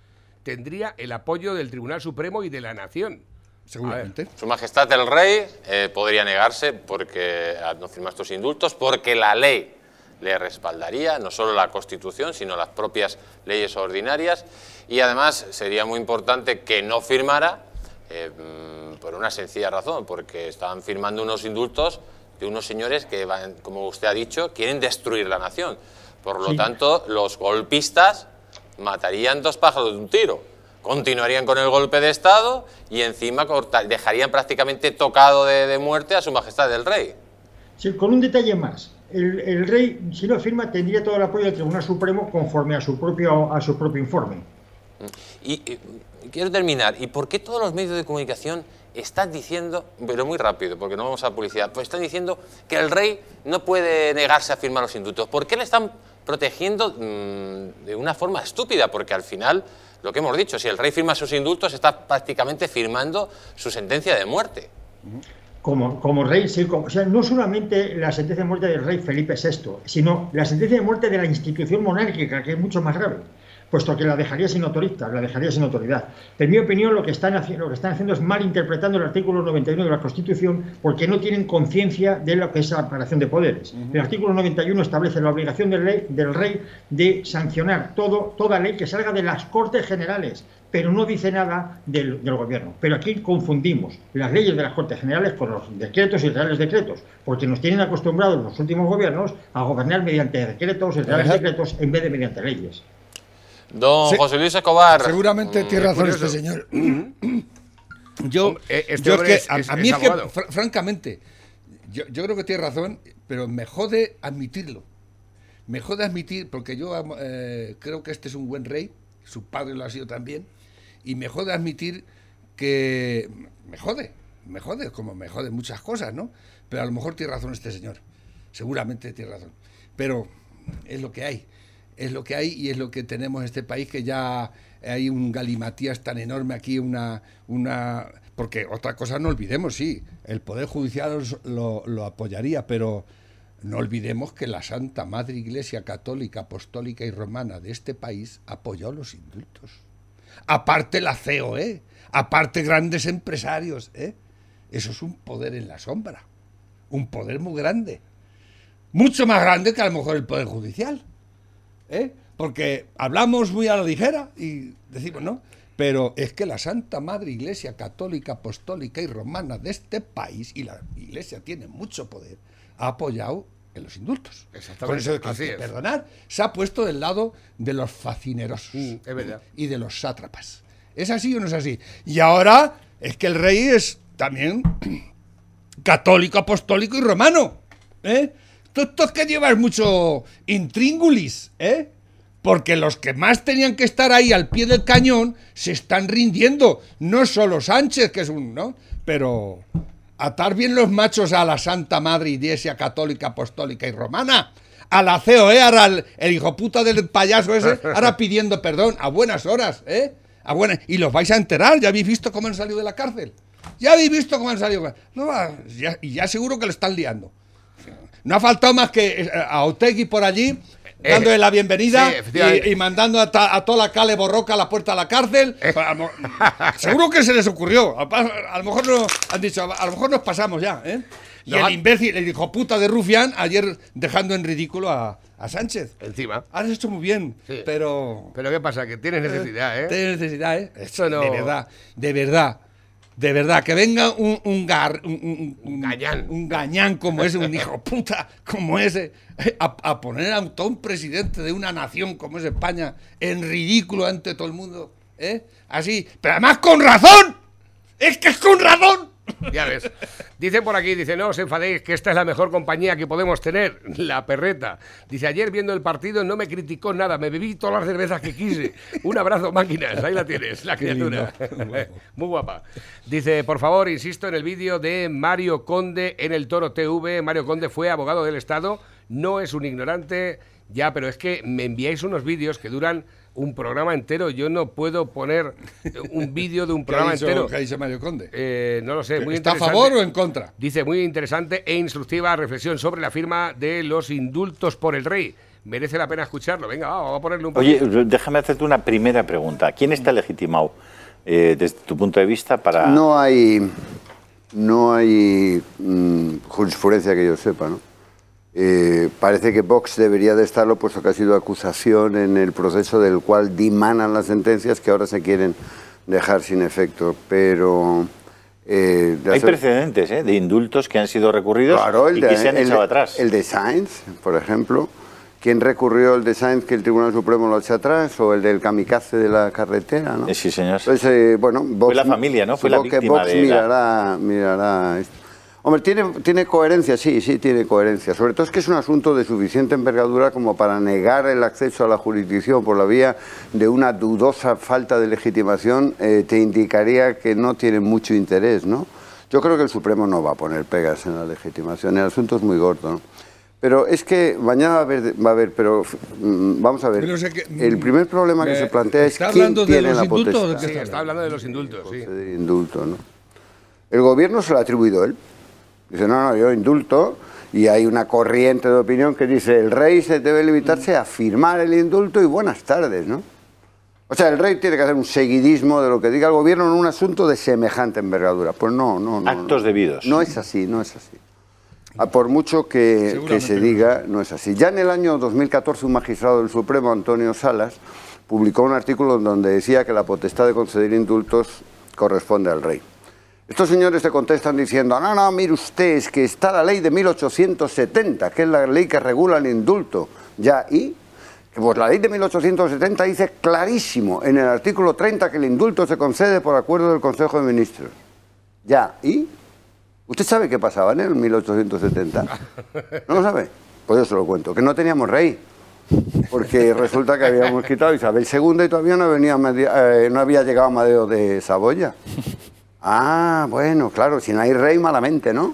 tendría el apoyo del Tribunal Supremo y de la Nación. seguramente. Su Majestad el Rey eh, podría negarse porque a no firmar estos indultos, porque la ley le respaldaría, no solo la Constitución, sino las propias leyes ordinarias, y además sería muy importante que no firmara eh, mm, por una sencilla razón, porque estaban firmando unos indultos de unos señores que, van, como usted ha dicho, quieren destruir la nación. Por lo Sí. tanto, los golpistas matarían dos pájaros de un tiro. Continuarían con el golpe de Estado y encima dejarían prácticamente tocado de, de muerte a su majestad el rey. Sí, con un detalle más. El, el rey, si no firma, tendría todo el apoyo del Tribunal Supremo conforme a su propio, a su propio informe. Y, y- y quiero terminar. ¿Y por qué todos los medios de comunicación están diciendo, pero muy rápido, porque no vamos a publicidad, pues están diciendo que el rey no puede negarse a firmar los indultos? ¿Por qué le están protegiendo mm, de una forma estúpida? Porque al final, lo que hemos dicho, si el rey firma sus indultos, está prácticamente firmando su sentencia de muerte. Como, rey, o sea, no solamente la sentencia de muerte del rey Felipe VI, sino la sentencia de muerte de la institución monárquica, que es mucho más grave, puesto que la dejaría sin autoridad, la dejaría sin autoridad. En mi opinión, lo que están, haci- lo que están haciendo es malinterpretando el artículo 91 de la Constitución porque no tienen conciencia de lo que es la separación de poderes. El artículo 91 establece la obligación del rey, del rey de sancionar todo, toda ley que salga de las Cortes Generales, pero no dice nada del, del gobierno. Pero aquí confundimos las leyes de las Cortes Generales con los decretos y reales decretos, porque nos tienen acostumbrados los últimos gobiernos a gobernar mediante decretos y reales decretos en vez de mediante leyes. Don. José Luis Escobar. Seguramente mm, tiene razón curioso. este señor. Yo, Eh, este yo es que es- a, es- a mí es que, fr- francamente, yo, yo creo que tiene razón, pero me jode admitirlo. Me jode admitir, porque yo eh, creo que este es un buen rey, su padre lo ha sido también, y me jode admitir que me jode, me jode, como me jode muchas cosas, ¿no? Pero a lo mejor tiene razón este señor, seguramente tiene razón. Pero es lo que hay, es lo que hay y es lo que tenemos en este país, que ya hay un galimatías tan enorme aquí, una... una porque otra cosa no olvidemos, sí, el Poder Judicial lo, lo apoyaría, pero no olvidemos que la Santa Madre Iglesia Católica, Apostólica y Romana de este país apoyó los indultos. Aparte la COE, aparte grandes empresarios, ¿eh? Eso es un poder en la sombra, un poder muy grande. Mucho más grande que a lo mejor el Poder Judicial. ¿Eh? Porque hablamos muy a la ligera y decimos, ¿no? Pero es que la Santa Madre Iglesia Católica, Apostólica y Romana de este país, y la Iglesia tiene mucho poder, ha apoyado en los indultos. Exactamente, Por eso que, así que es. perdonar, se ha puesto del lado de los fascinerosos Mm, es verdad. y de los sátrapas. ¿Es así o no es así? Y ahora es que el rey es también católico, apostólico y romano. ¿eh? Tú, que llevas mucho intríngulis, ¿eh? Porque los que más tenían que estar ahí al pie del cañón se están rindiendo. No solo Sánchez, que es un, ¿no? Pero atar bien los machos a la Santa Madre Iglesia Católica, Apostólica y Romana. A la COE, ahora el, hijo puta del payaso ese, ahora pidiendo perdón a buenas horas, ¿eh? A buenas, y los vais a enterar, ya habéis visto cómo han salido de la cárcel. Ya habéis visto cómo han salido. No, ya- y ya seguro que lo están liando. No ha faltado más que eh, a Otegui por allí, Eh, dándole la bienvenida sí, y, y mandando a, ta- a toda la cale borroca a la puerta de la cárcel. Eh. Lo- seguro que se les ocurrió. A, a lo mejor no, han dicho, a lo mejor nos pasamos ya. ¿eh? Y No, el imbécil, el hijo puta de Rufián, ayer dejando en ridículo a, a Sánchez. Encima. Has hecho muy bien, Sí. pero... Pero ¿qué pasa? Que tienes necesidad, ¿eh? Tienes necesidad, ¿eh? Eso no- De verdad, de verdad. De verdad, que venga un, un, gar- un, gañán. un gañán como ese, un hijo puta como ese, a, a poner a un presidente de una nación como es España en ridículo ante todo el mundo. ¿eh? Así, pero además con razón. Es que es con razón. Ya ves. Dicen por aquí, dice, no os enfadéis, que esta es la mejor compañía que podemos tener, la perreta. Dice, ayer viendo el partido no me criticó nada, me bebí todas las cervezas que quise. Un abrazo, máquinas, ahí la tienes, la criatura. Muy guapa. Dice, por favor, insisto en el vídeo de Mario Conde en el Toro TV. Mario Conde fue abogado del Estado, no es un ignorante. Ya, pero es que me enviáis unos vídeos que duran un programa entero. Yo no puedo poner un vídeo de un ¿Qué ha programa entero. qué dicho Mario Conde? Eh, no lo sé, muy ¿Está a favor o en contra? Dice, muy interesante e instructiva reflexión sobre la firma de los indultos por el rey. Merece la pena escucharlo. Venga, va, vamos a ponerle un Oye, déjame hacerte una primera pregunta. ¿Quién está legitimado eh, desde tu punto de vista para... No hay, no hay mm, jurisprudencia que yo sepa, ¿no? Eh, parece que Vox debería de estarlo, puesto que ha sido acusación en el proceso del cual dimanan las sentencias que ahora se quieren dejar sin efecto. Pero. eh, Hay precedentes ¿eh? de indultos que han sido recurridos Claro, el y de, que se han el echado atrás. El de Sainz, por ejemplo. ¿Quién recurrió el de Sainz que el Tribunal Supremo lo echa atrás? ¿O el del kamikaze de la carretera? ¿no? Eh, sí, señor. Pues, eh, bueno, Vox- la familia, ¿no? Fue la supongo que víctima Vox de la- mirará, mirará esto. Hombre, tiene, tiene coherencia, sí, sí, tiene coherencia. Sobre todo es que es un asunto de suficiente envergadura como para negar el acceso a la jurisdicción por la vía de una dudosa falta de legitimación, eh, te indicaría que no tiene mucho interés, ¿no? Yo creo que el Supremo no va a poner pegas en la legitimación, el asunto es muy gordo, ¿no? Pero es que mañana va a haber, va a haber pero mm, vamos a ver. Pero que- el primer problema que me- se plantea es ¿está quién hablando de tiene los la potestad. Sí, está hablando de los indultos, sí. de indulto, ¿no? El gobierno se lo ha atribuido él. Dice, no, no, yo indulto. Y hay una corriente de opinión que dice, el rey se debe limitarse a firmar el indulto y buenas tardes, ¿no? O sea, el rey tiene que hacer un seguidismo de lo que diga el gobierno en un asunto de semejante envergadura. Pues no, no, no. Actos no. debidos. No es así, no es así. Por mucho que, que se diga, no es así. Ya en el año 2014 un magistrado del Supremo, Antonio Salas, publicó un artículo en donde decía que la potestad de conceder indultos corresponde al rey. Estos señores te contestan diciendo, no, no, mire usted, es que está la ley de 1870, que es la ley que regula el indulto. Ya, ¿y? Pues la ley de 1870 dice clarísimo en el artículo 30 que el indulto se concede por acuerdo del Consejo de Ministros. Ya, ¿y? ¿Usted sabe qué pasaba en el 1870? ¿No lo sabe? Pues yo se lo cuento, que no teníamos rey. Porque resulta que habíamos quitado a Isabel II y todavía no, venía, eh, no había llegado Amadeo de Saboya. Ah, bueno, claro, si no hay rey, malamente, ¿no?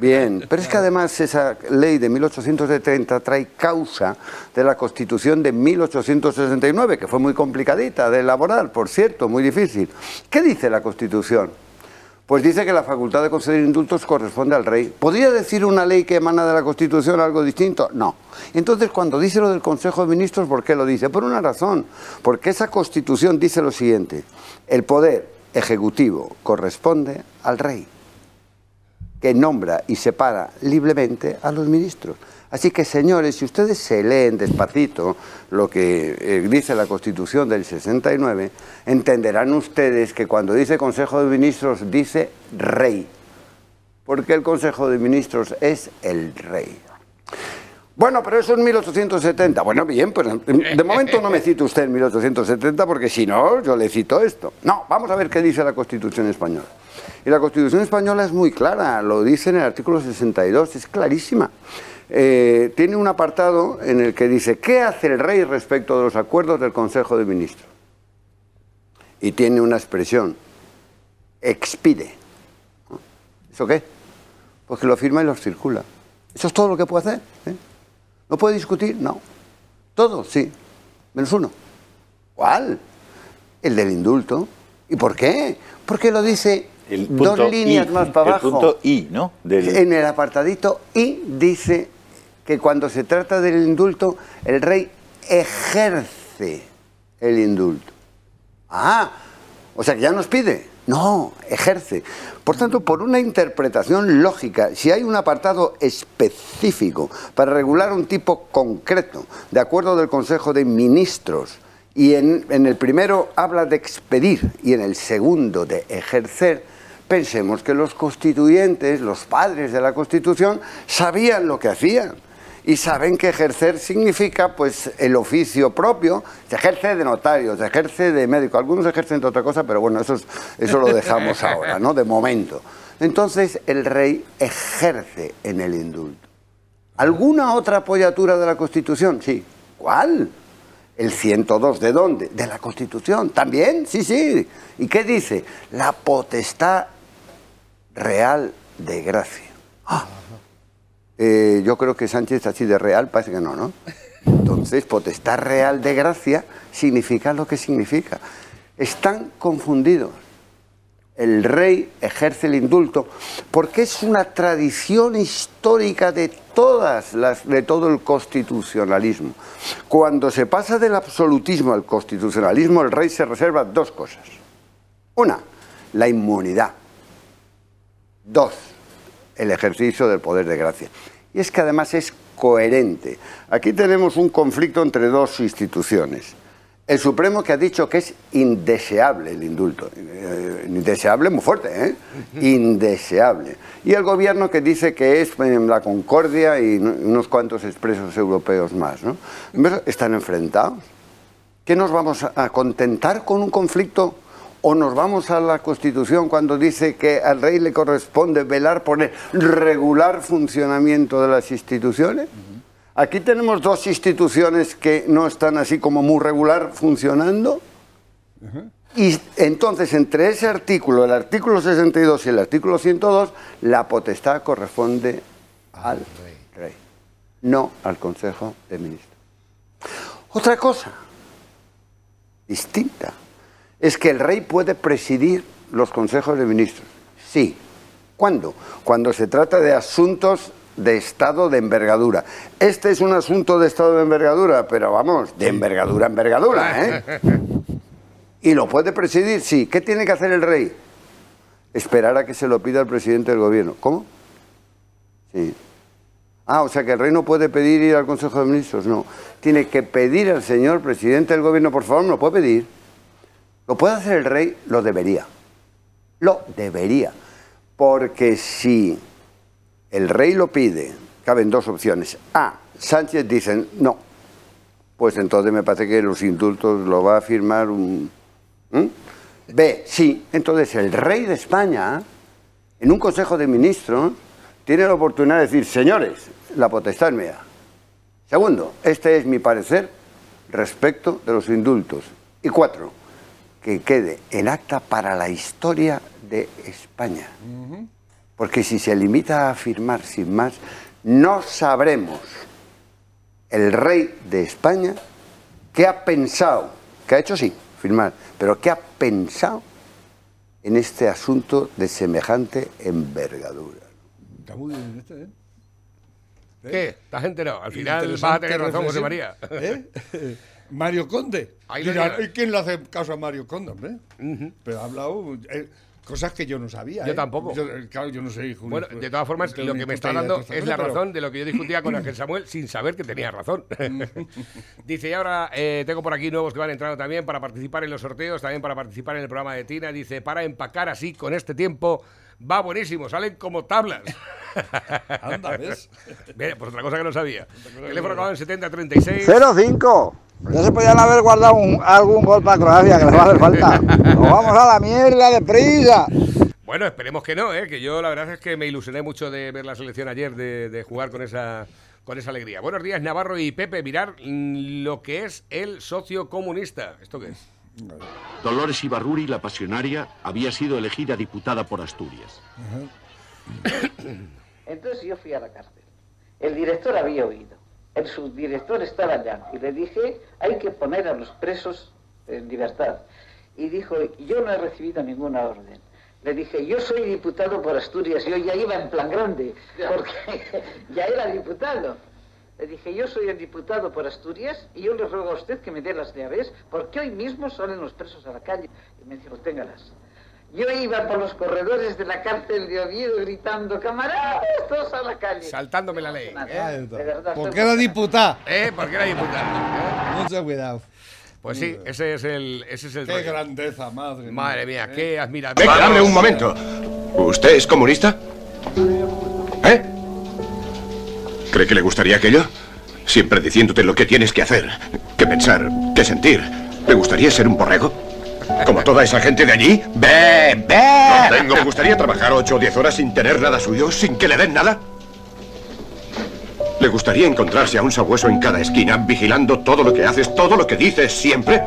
Bien, pero es que además esa ley de 1870 trae causa de la Constitución de 1869, que fue muy complicadita de elaborar, por cierto, muy difícil. ¿Qué dice la Constitución? Pues dice que la facultad de conceder indultos corresponde al rey. ¿Podría decir una ley que emana de la Constitución algo distinto? No. Entonces, cuando dice lo del Consejo de Ministros, ¿por qué lo dice? Por una razón. Porque esa Constitución dice lo siguiente. El poder ejecutivo corresponde al rey, que nombra y separa libremente a los ministros. Así que, señores, si ustedes se leen despacito lo que eh, dice la Constitución del 69, entenderán ustedes que cuando dice Consejo de Ministros dice rey, porque el Consejo de Ministros es el rey. Bueno, pero eso es 1870. Bueno, bien, pues de momento no me cite usted en 1870 porque si no, yo le cito esto. No, vamos a ver qué dice la Constitución española. Y la Constitución española es muy clara, lo dice en el artículo 62, es clarísima. Eh, tiene un apartado en el que dice, ¿qué hace el rey respecto de los acuerdos del Consejo de Ministros? Y tiene una expresión, expide. ¿Eso qué? Pues que lo firma y lo circula. Eso es todo lo que puede hacer. ¿eh? ¿No puede discutir? No. Todo, sí. Menos uno. ¿Cuál? El del indulto. ¿Y por qué? Porque lo dice punto dos líneas I, más para el abajo. punto I, ¿no? Del- En el apartadito I dice que cuando se trata del indulto, el rey ejerce el indulto. Ah, o sea que ya nos pide. No, ejerce. Por tanto, por una interpretación lógica, si hay un apartado específico para regular un tipo concreto, de acuerdo del Consejo de Ministros, y en, en el primero habla de expedir y en el segundo de ejercer, pensemos que los constituyentes, los padres de la Constitución, sabían lo que hacían y saben que ejercer significa pues el oficio propio, se ejerce de notario, se ejerce de médico, algunos ejercen de otra cosa, pero bueno, eso, es- eso lo dejamos ahora, ¿no? De momento. Entonces el rey ejerce en el indulto. ¿Alguna otra apoyatura de la Constitución? Sí. ¿Cuál? El 102, ¿de dónde? De la Constitución. ¿También? Sí, sí. ¿Y qué dice? La potestad real de gracia. Ah. Eh, yo creo que Sánchez así de real parece que no, ¿no? Entonces, potestad real de gracia significa lo que significa. Están confundidos. El rey ejerce el indulto porque es una tradición histórica de todas las de todo el constitucionalismo. Cuando se pasa del absolutismo al constitucionalismo, el rey se reserva dos cosas. Una, la inmunidad. Dos, el ejercicio del poder de gracia. Y es que además es coherente. Aquí tenemos un conflicto entre dos instituciones. El Supremo que ha dicho que es indeseable el indulto. Eh, indeseable muy fuerte, ¿eh? Indeseable. Y el gobierno que dice que es eh, la concordia y no- unos cuantos expresos europeos más. ¿no? Están enfrentados. ¿Qué nos vamos a contentar con un conflicto o nos vamos a la Constitución cuando dice que al rey le corresponde velar por el regular funcionamiento de las instituciones? Aquí tenemos dos instituciones que no están así como muy regular funcionando. Y entonces, entre ese artículo, el artículo 62 y el artículo 102, la potestad corresponde al rey, no al Consejo de Ministros. Otra cosa distinta es que el rey puede presidir los consejos de ministros. Sí. ¿Cuándo? Cuando se trata de asuntos de estado de envergadura. Este es un asunto de estado de envergadura, pero vamos, de envergadura a envergadura, ¿eh? ¿Y lo puede presidir? Sí. ¿Qué tiene que hacer el rey? Esperar a que se lo pida el presidente del gobierno. ¿Cómo? Sí. Ah, o sea que el rey no puede pedir ir al Consejo de Ministros. No. Tiene que pedir al señor presidente del gobierno, por favor, me lo puede pedir. ¿Lo puede hacer el rey? Lo debería. Lo debería. Porque si el rey lo pide, caben dos opciones. A, Sánchez dicen no. Pues entonces me parece que los indultos lo va a firmar un... B, sí. Entonces el rey de España, en un consejo de ministros, tiene la oportunidad de decir, señores, la potestad es mía. Segundo, este es mi parecer respecto de los indultos. Y cuatro, que quede en acta para la historia de España. Porque si se limita a afirmar sin más, no sabremos el rey de España qué ha pensado, que ha hecho sí, firmar, pero qué ha pensado en este asunto de semejante envergadura. Está muy bien este, ¿eh? ¿Qué? ¿Estás enterado? Al final vas a tener razón, José María. ¿Eh? Mario Conde. Ahí lo Dirán, lleva. ¿y quién le hace caso a Mario Conde, hombre? Pero ha hablado eh, cosas que yo no sabía. Yo ¿eh? tampoco. Yo, eh, claro, yo no sé. Bueno, ni- de todas formas, tengo lo que me está dando es la pero- razón de lo que yo discutía con Ángel Samuel sin saber que tenía razón. Dice, y ahora eh, tengo por aquí nuevos que van entrando también para participar en los sorteos, también para participar en el programa de Tina. Dice, para empacar así con este tiempo, va buenísimo, salen como tablas. Anda, ¿ves? Bien, pues otra cosa que no sabía. Teléfono acabado en 7036. 0-5. Ya se podían haber guardado un- algún gol para Croacia, que les va a hacer falta. Nos vamos a la mierda de prisa. Bueno, esperemos que no, ¿eh? que yo la verdad es que me ilusioné mucho de ver la selección ayer, de, de jugar con esa, con esa alegría. Buenos días, Navarro y Pepe. Mirar mm, lo que es el socio comunista. ¿Esto qué es? Dolores Ibarruri, la pasionaria, había sido elegida diputada por Asturias. Entonces yo fui a la cárcel. El director había oído. El subdirector estaba allá. Y le dije, hay que poner a los presos en libertad. Y dijo, yo no he recibido ninguna orden. Le dije, yo soy diputado por Asturias. Yo ya iba en plan grande, porque ya era diputado. Le dije, yo soy el diputado por Asturias y yo le ruego a usted que me dé las llaves, porque hoy mismo salen los presos a la calle. Y me dijo, téngalas. Yo iba por los corredores de la cárcel de Oviedo gritando, camaradas, todos a la calle. Saltándome la ley. Está. De verdad, Porque era diputada. ¿Eh? Porque era diputado. Mucho cuidado. Pues sí, ese es el, ese es el Qué rollo. grandeza, madre. Madre mía, ¿eh? qué admiración. Dame un momento. ¿Usted es comunista? ¿Eh? ¿Cree que le gustaría aquello? Siempre diciéndote lo que tienes que hacer, que pensar, que sentir. ¿Le gustaría ser un borrego? ¿Como toda esa gente de allí? ¡Ve, ve! No tengo. ¿Le gustaría trabajar ocho o diez horas sin tener nada suyo, sin que le den nada? ¿Le gustaría encontrarse a un sabueso en cada esquina, vigilando todo lo que haces, todo lo que dices siempre?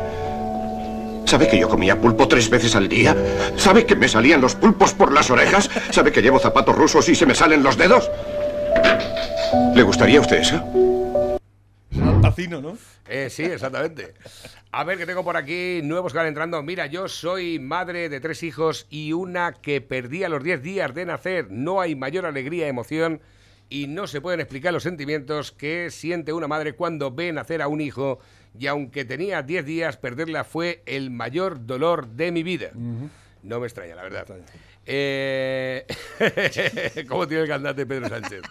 ¿Sabe que yo comía pulpo tres veces al día? ¿Sabe que me salían los pulpos por las orejas? ¿Sabe que llevo zapatos rusos y se me salen los dedos? ¿Le gustaría a usted eso? Pacino, ¿no? Eh, sí, exactamente. A ver, que tengo por aquí nuevos que van entrando. Mira, yo soy madre de tres hijos y una que perdí a los 10 días de nacer. No hay mayor alegría, emoción y no se pueden explicar los sentimientos que siente una madre cuando ve nacer a un hijo y aunque tenía 10 días, perderla fue el mayor dolor de mi vida. No me extraña, la verdad. Eh, ¿Cómo tiene el cantante Pedro Sánchez?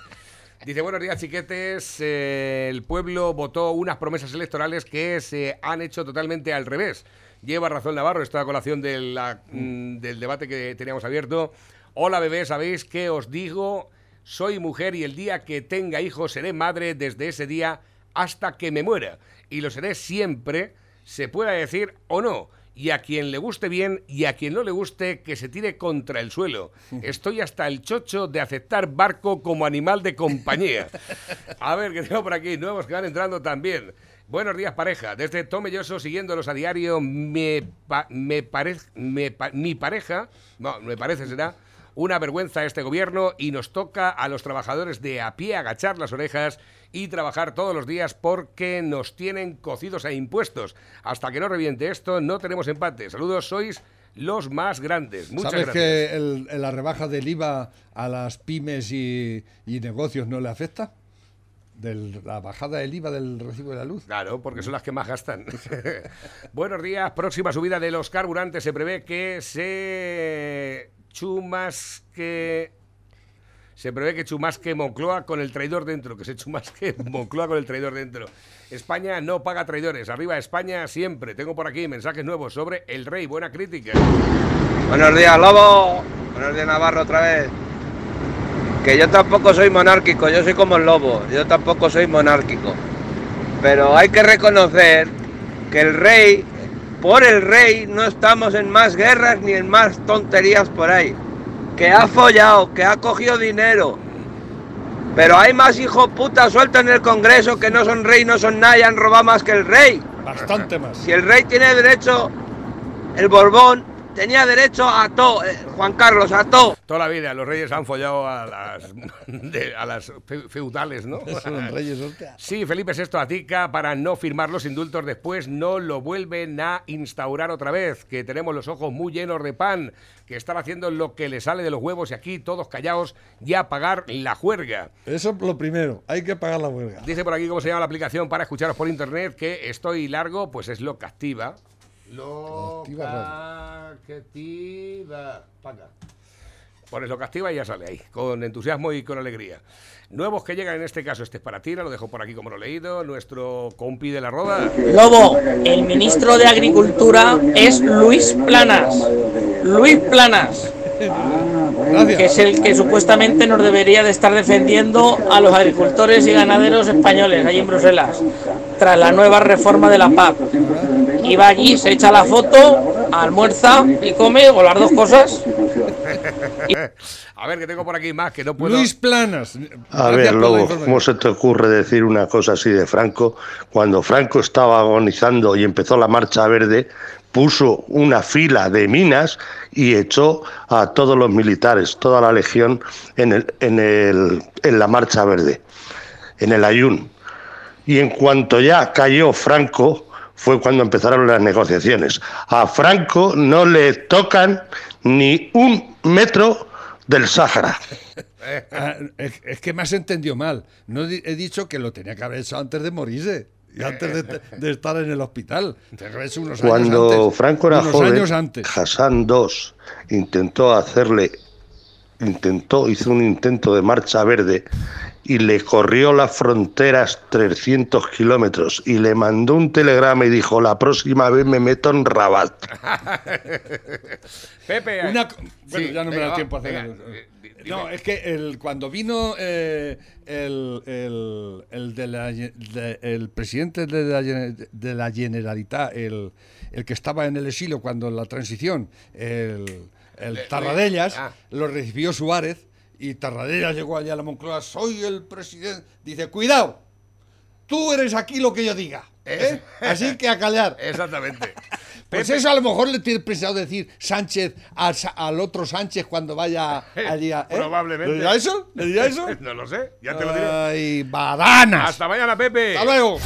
Dice, buenos días, chiquetes. Eh, el pueblo votó unas promesas electorales que se han hecho totalmente al revés. Lleva razón Navarro, esta colación la- mm, del debate que teníamos abierto. Hola, bebés, ¿sabéis qué os digo? Soy mujer y el día que tenga hijos seré madre desde ese día hasta que me muera. Y lo seré siempre, se pueda decir o no. Y a quien le guste bien y a quien no le guste, que se tire contra el suelo. Estoy hasta el chocho de aceptar barco como animal de compañía. A ver, que tengo por aquí nuevos que van entrando también. Buenos días, pareja. Desde Tomelloso, siguiéndolos a diario, me, pa- me parece, me pa- mi pareja, no, me parece será, una vergüenza este gobierno y nos toca a los trabajadores de a pie agachar las orejas y trabajar todos los días porque nos tienen cocidos a impuestos. Hasta que no reviente esto, no tenemos empate. Saludos, sois los más grandes. Muchas ¿Sabes gracias. que el- la rebaja del IVA a las pymes y, y negocios no le afecta? La bajada del IVA del recibo de la luz. Claro, porque son las que más gastan. Buenos días. Próxima subida de los carburantes. Se prevé que se chumasque. Se prevé que chumasque Moncloa con el traidor dentro. Que se chumasque Moncloa con el traidor dentro. España no paga traidores. Arriba España siempre. Tengo por aquí mensajes nuevos sobre el rey. Buena crítica. Buenos días, Lobo. Buenos días, Navarro, otra vez. Que yo tampoco soy monárquico, yo soy como el Lobo, yo tampoco soy monárquico. Pero hay que reconocer que el rey, por el rey, no estamos en más guerras ni en más tonterías por ahí. Que ha follado, que ha cogido dinero. Pero hay más hijos putas sueltos en el Congreso que no son rey, no son nada y han robado más que el rey. Bastante más. Si el rey tiene derecho, el Borbón tenía derecho a todo, eh, Juan Carlos, a todo. Toda la vida los reyes han follado a las, de- a las fe- feudales, ¿no? Son reyes, hostia. Sí, Felipe VI atica para no firmar los indultos después, no lo vuelven a instaurar otra vez, que tenemos los ojos muy llenos de pan, que están haciendo lo que le sale de los huevos y aquí todos callados y a pagar la juerga. Eso es lo primero, hay que pagar la huelga. Dice por aquí cómo se llama la aplicación para escucharos por internet, que estoy largo, pues es lo que activa. Lo activa. Paga. Pones lo que activa y ya sale ahí, con entusiasmo y con alegría. Nuevos que llegan en este caso, este es para ti, lo dejo por aquí como lo he leído, nuestro compi de la roda. Lobo, el ministro de Agricultura es Luis Planas. Luis Planas. Que es el que supuestamente nos debería de estar defendiendo a los agricultores y ganaderos españoles allí en Bruselas, tras la nueva reforma de la PAC. Y va allí, se echa la foto, almuerza y come, o las dos cosas. A ver, que tengo por aquí más, que no puedo... Luis Planas. A ver, Lobo. ¿cómo se te ocurre decir una cosa así de Franco? Cuando Franco estaba agonizando y empezó la marcha verde, puso una fila de minas y echó a todos los militares, toda la legión, en, el, en, el, en la marcha verde, en el ayun. Y en cuanto ya cayó Franco, fue cuando empezaron las negociaciones. A Franco no le tocan ni un metro del Sáhara. Ah, es, que me has entendido mal. No he dicho que lo tenía que haber hecho antes de morirse. Y antes de, de estar en el hospital. Unos años Cuando antes. Franco era unos joven, años antes. Hassan II intentó hacerle, intentó, hizo un intento de marcha verde y le corrió las fronteras 300 kilómetros y le mandó un telegrama y dijo, la próxima vez me meto en Rabat. Pepe, Una bueno, Sí, ya no me da tiempo a venga, eh, di- No, es que el, cuando vino eh, el, el, el de la de- el presidente de la, de la Generalitat, el, el que estaba en el exilio cuando en la transición, el, el Le- Tarradellas, ah. lo recibió Suárez y Tarradellas llegó allá a la Moncloa, soy el presidente. Dice, cuidado, tú eres aquí lo que yo diga. ¿eh? Así que a callar. Exactamente. Pues Pepe. eso a lo mejor le tiene pensado decir Sánchez al otro Sánchez cuando vaya allí a... ¿eh? Probablemente. ¿Le dirá eso? ¿Le dirá eso? no lo sé, ya te lo diré. Ay, badanas. Hasta mañana, Pepe. Hasta luego.